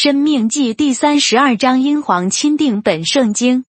生命记第三十二章，英皇钦定本圣经。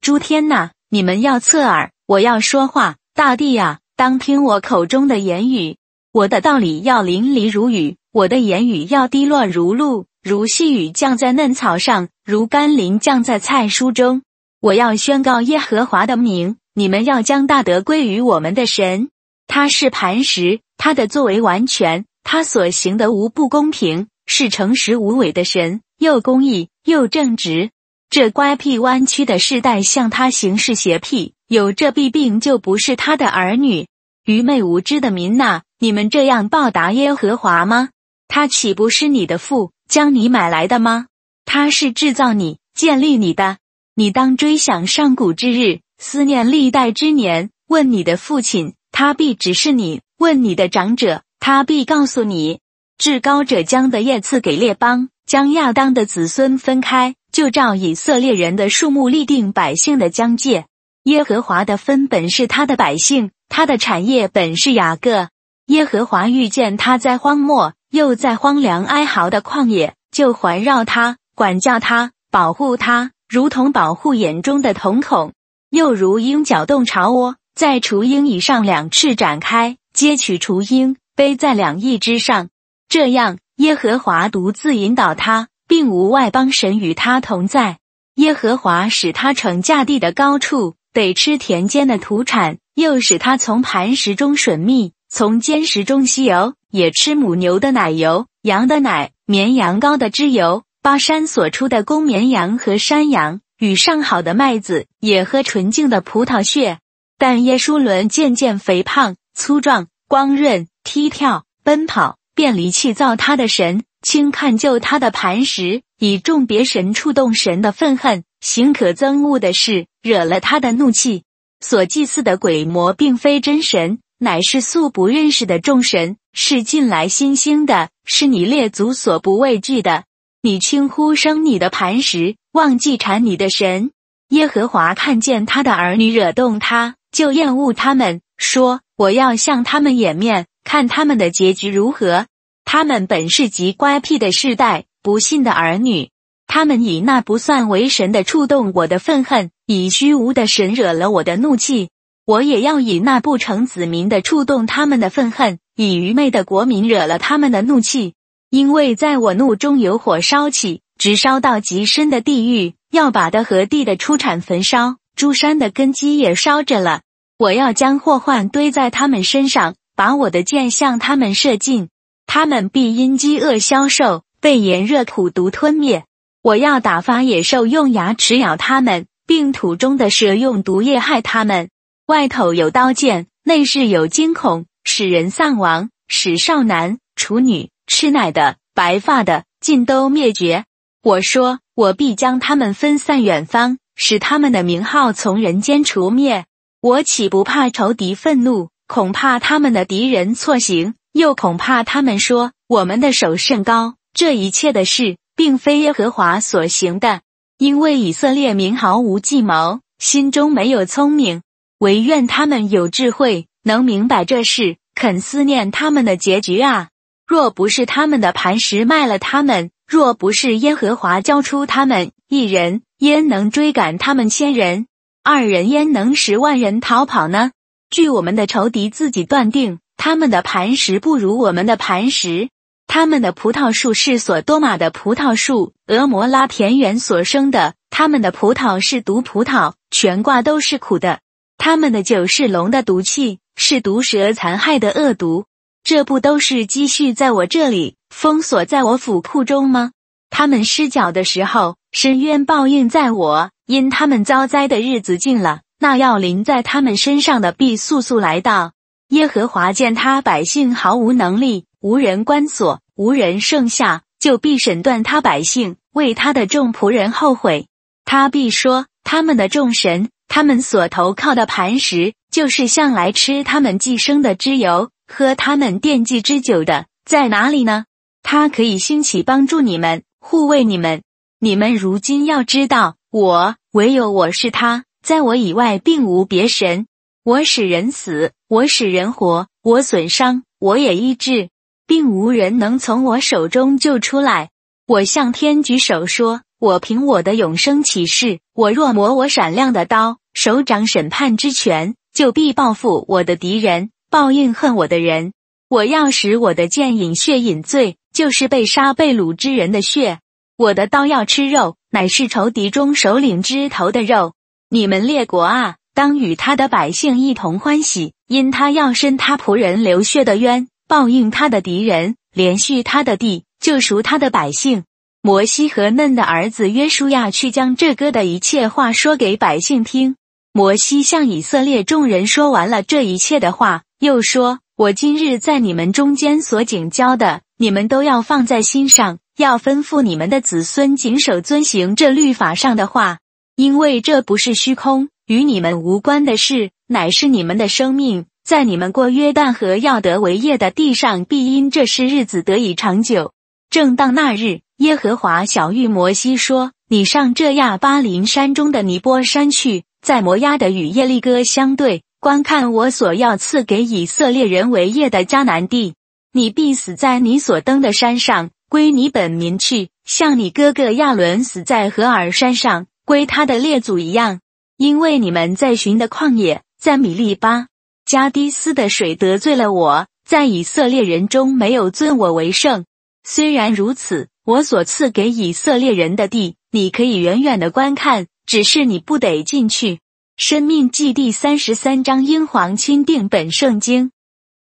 诸天呐，你们要侧耳，我要说话；大地呀，当听我口中的言语。我的道理要淋漓如雨，我的言语要滴落如露，如细雨降在嫩草上，如甘霖降在菜蔬中。我要宣告耶和华的名，你们要将大德归于我们的神。他是磐石，他的作为完全，他所行的无不公平。是诚实无伪的神，又公义又正直。这乖僻弯曲的世代向他行事邪僻，有这弊病就不是他的儿女。愚昧无知的民呐，你们这样报答耶和华吗？他岂不是你的父，将你买来的吗？他是制造你、建立你的。你当追想上古之日，思念历代之年。问你的父亲，他必指示你；问你的长者，他必告诉你。至高者将的业赐给列邦，将亚当的子孙分开，就照以色列人的数目立定百姓的疆界。耶和华的分本是他的百姓，他的产业本是雅各。耶和华遇见他在荒漠，又在荒凉哀嚎的旷野，就环绕他，管教他，保护他，如同保护眼中的瞳孔，又如鹰搅动巢窝，在雏鹰以上两翅展开，接取雏鹰，背在两翼之上。这样，耶和华独自引导他，并无外邦神与他同在。耶和华使他乘驾地的高处，得吃田间的土产；又使他从磐石中吮蜜，从坚石中吸油，也吃母牛的奶油、羊的奶、绵羊羔的脂油。巴山所出的公绵羊和山羊，与上好的麦子，也喝纯净的葡萄血。但耶稣伦渐渐肥胖、粗壮、光润、踢跳、奔跑。便离弃造他的神，轻看救他的磐石，以众别神触动神的愤恨，行可憎恶的事，惹了他的怒气。所祭祀的鬼魔，并非真神，乃是素不认识的众神，是近来新兴的，是你列祖所不畏惧的。你轻呼生你的磐石，忘记缠你的神。耶和华看见他的儿女惹动他，就厌恶他们，说：我要向他们掩面，看他们的结局如何。他们本是极乖僻的世代，不信的儿女。他们以那不算为神的触动我的愤恨，以虚无的神惹了我的怒气。我也要以那不成子民的触动他们的愤恨，以愚昧的国民惹了他们的怒气。因为在我怒中有火烧起，直烧到极深的地狱，要把的和地的出产焚烧，诸山的根基也烧着了。我要将祸患堆在他们身上，把我的箭向他们射尽。他们必因饥饿消瘦，被炎热苦毒吞灭。我要打发野兽用牙齿咬他们，并土中的蛇用毒液害他们。外头有刀剑，内室有惊恐，使人丧亡，使少男、处女、吃奶的、白发的尽都灭绝。我说，我必将他们分散远方，使他们的名号从人间除灭。我岂不怕仇敌愤怒？恐怕他们的敌人错行。又恐怕他们说我们的手甚高，这一切的事并非耶和华所行的，因为以色列民毫无计谋，心中没有聪明。唯愿他们有智慧，能明白这事，肯思念他们的结局啊！若不是他们的磐石卖了他们，若不是耶和华交出他们一人，焉能追赶他们千人？二人焉能十万人逃跑呢？据我们的仇敌自己断定。他们的磐石不如我们的磐石，他们的葡萄树是所多玛的葡萄树，俄摩拉田园所生的。他们的葡萄是毒葡萄，全挂都是苦的。他们的酒是龙的毒气，是毒蛇残害的恶毒。这不都是积蓄在我这里，封锁在我府库中吗？他们失脚的时候，深渊报应在我，因他们遭灾的日子近了，那要临在他们身上的必速速来到。耶和华见他百姓毫无能力，无人关锁，无人剩下，就必审断他百姓，为他的众仆人后悔。他必说：他们的众神，他们所投靠的磐石，就是向来吃他们寄生的脂油，喝他们奠祭之酒的，在哪里呢？他可以兴起帮助你们，护卫你们。你们如今要知道，我唯有我是他，在我以外并无别神。我使人死，我使人活，我损伤，我也医治，并无人能从我手中救出来。我向天举手说：“我凭我的永生起誓，我若磨我闪亮的刀，手掌审判之权，就必报复我的敌人，报应恨我的人。我要使我的剑饮血饮醉，就是被杀被掳之人的血。我的刀要吃肉，乃是仇敌中首领之头的肉。你们列国啊！”当与他的百姓一同欢喜，因他要伸他仆人流血的冤，报应他的敌人，连续他的地，救赎他的百姓。摩西和嫩的儿子约书亚去将这歌的一切话说给百姓听。摩西向以色列众人说完了这一切的话，又说：“我今日在你们中间所警教的，你们都要放在心上，要吩咐你们的子孙谨守遵行这律法上的话，因为这不是虚空。”与你们无关的事，乃是你们的生命，在你们过约旦河要得为业的地上，必因这事日子得以长久。正当那日，耶和华小玉摩西说：“你上这亚巴林山中的尼波山去，在摩押的与耶利哥相对，观看我所要赐给以色列人为业的迦南地。你必死在你所登的山上，归你本民去，像你哥哥亚伦死在何尔山上，归他的列祖一样。”因为你们在寻的旷野，在米利巴加迪斯的水得罪了我，在以色列人中没有尊我为圣。虽然如此，我所赐给以色列人的地，你可以远远的观看，只是你不得进去。生命记第三十三章英皇钦定本圣经。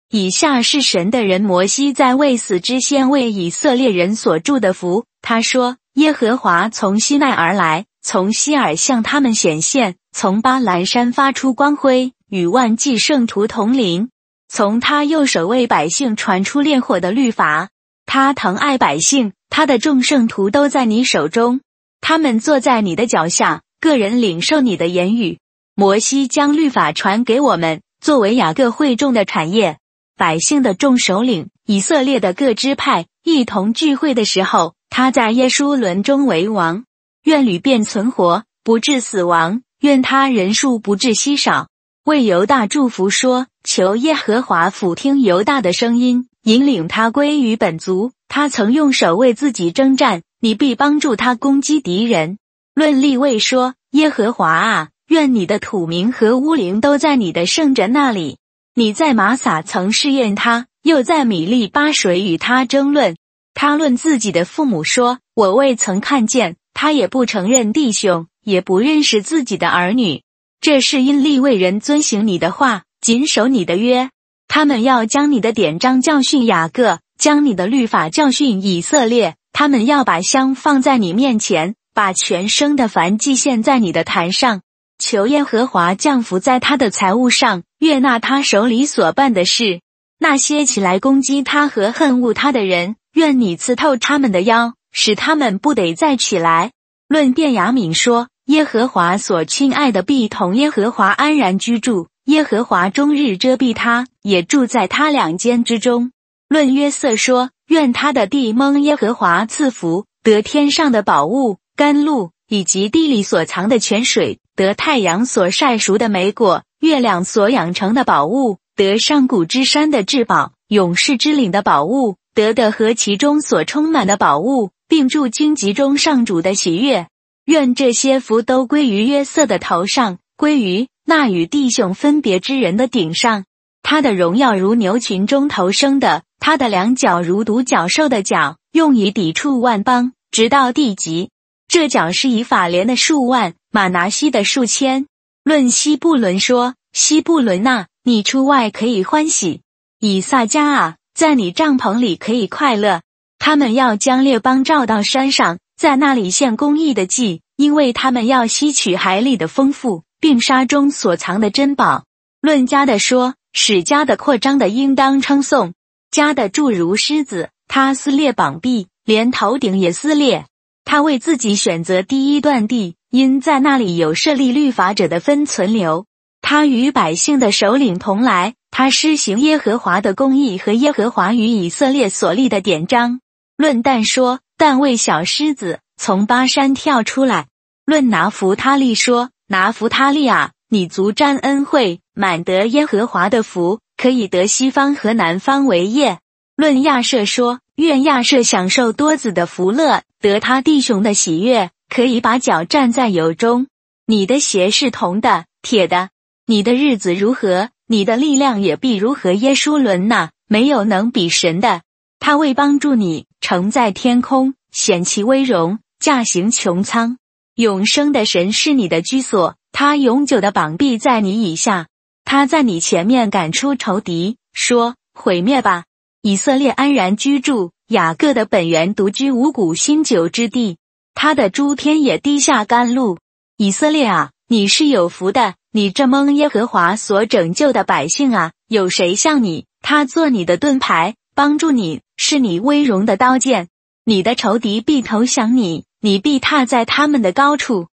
以下是神的人摩西在未死之先为以色列人所祝的福。他说：“耶和华从西奈而来，从西尔向他们显现。”从巴兰山发出光辉，与万计圣徒同临；从他右手为百姓传出烈火的律法。他疼爱百姓，他的众圣徒都在你手中。他们坐在你的脚下，个人领受你的言语。摩西将律法传给我们，作为雅各会众的产业。百姓的众首领，以色列的各支派一同聚会的时候，他在耶稣伦中为王。愿屡变存活，不致死亡。愿他人数不致稀少，为犹大祝福说：“求耶和华俯听犹大的声音，引领他归于本族。他曾用手为自己征战，你必帮助他攻击敌人。”论立位说：“耶和华啊，愿你的土名和乌灵都在你的圣者那里。你在玛撒曾试验他，又在米利巴水与他争论。他论自己的父母说：我未曾看见他，也不承认弟兄。”也不认识自己的儿女，这是因立位人遵行你的话，谨守你的约。他们要将你的典章教训雅各，将你的律法教训以色列。他们要把香放在你面前，把全生的燔祭献在你的坛上。求耶和华降福在他的财物上，悦纳他手里所办的事。那些起来攻击他和恨恶他的人，愿你刺透他们的腰，使他们不得再起来。论便雅敏说。耶和华所亲爱的必同耶和华安然居住，耶和华终日遮蔽他，也住在他两间之中。论约瑟说：愿他的地蒙耶和华赐福，得天上的宝物甘露，以及地里所藏的泉水，得太阳所晒熟的美果，月亮所养成的宝物，得上古之山的至宝，勇士之岭的宝物，得的和其中所充满的宝物，并住荆棘中上主的喜悦。愿这些福都归于约瑟的头上，归于那与弟兄分别之人的顶上。他的荣耀如牛群中头生的，他的两脚如独角兽的脚，用以抵触万邦，直到地极。这脚是以法莲的数万，马拿西的数千。论西布伦说：西布伦呐，你出外可以欢喜；以撒加啊，在你帐篷里可以快乐。他们要将列邦召到山上。在那里献公义的祭，因为他们要吸取海里的丰富，并沙中所藏的珍宝。论家的说，使家的扩张的应当称颂。家的住如狮子，他撕裂膀臂，连头顶也撕裂。他为自己选择第一段地，因在那里有设立律法者的分存留。他与百姓的首领同来，他施行耶和华的公义和耶和华与以色列所立的典章。论但说。但为小狮子从巴山跳出来。论拿弗他利说：“拿弗他利啊，你足沾恩惠，满得耶和华的福，可以得西方和南方为业。”论亚舍说：“愿亚舍享受多子的福乐，得他弟兄的喜悦，可以把脚站在油中。你的鞋是铜的、铁的，你的日子如何，你的力量也必如何。耶稣伦呐，没有能比神的。他为帮助你，承载天空，显其威荣，驾行穹苍。永生的神是你的居所，他永久的膀臂在你以下。他在你前面赶出仇敌，说：“毁灭吧！”以色列安然居住，雅各的本源独居五谷新酒之地。他的诸天也滴下甘露。以色列啊，你是有福的，你这蒙耶和华所拯救的百姓啊，有谁像你？他做你的盾牌，帮助你，是你威荣的刀剑。你的仇敌必投降你，你必踏在他们的高处。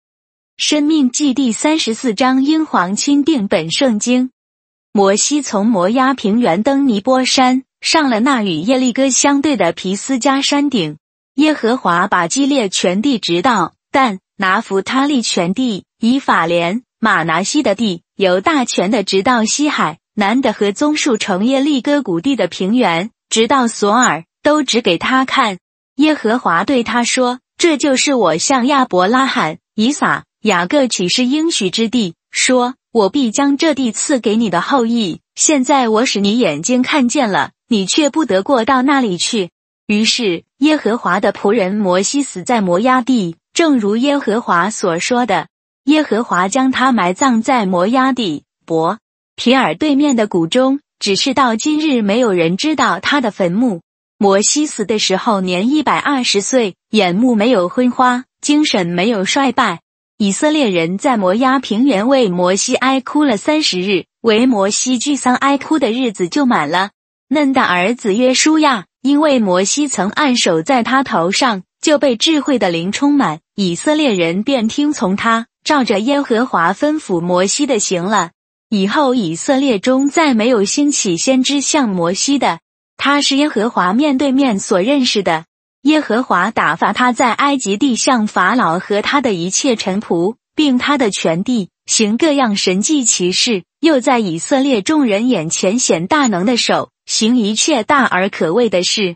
生命记第三十四章，英皇钦定本圣经。摩西从摩押平原登尼波山，上了那与耶利哥相对的皮斯加山顶。耶和华把基列全地直到但拿弗他利全地，以法莲、马拿西的地，由大全的直到西海南的和棕树城耶利哥谷地的平原，直到索尔，都指给他看。耶和华对他说：“这就是我向亚伯拉罕、以撒。”雅各岂是应许之地？说：“我必将这地赐给你的后裔。”现在我使你眼睛看见了，你却不得过到那里去。于是耶和华的仆人摩西死在摩押地，正如耶和华所说的。耶和华将他埋葬在摩押地伯皮尔对面的谷中，只是到今日没有人知道他的坟墓。摩西死的时候年一百二十岁，眼目没有昏花，精神没有衰败。以色列人在摩押平原为摩西哀哭了三十日，为摩西聚丧哀哭的日子就满了。嫩的儿子约书亚，因为摩西曾按手在他头上，就被智慧的灵充满。以色列人便听从他，照着耶和华吩咐摩西的行了。以后以色列中再没有兴起先知像摩西的，他是耶和华面对面所认识的。耶和华打发他在埃及地向法老和他的一切臣仆，并他的全地行各样神迹奇事，又在以色列众人眼前显大能的手，行一切大而可畏的事。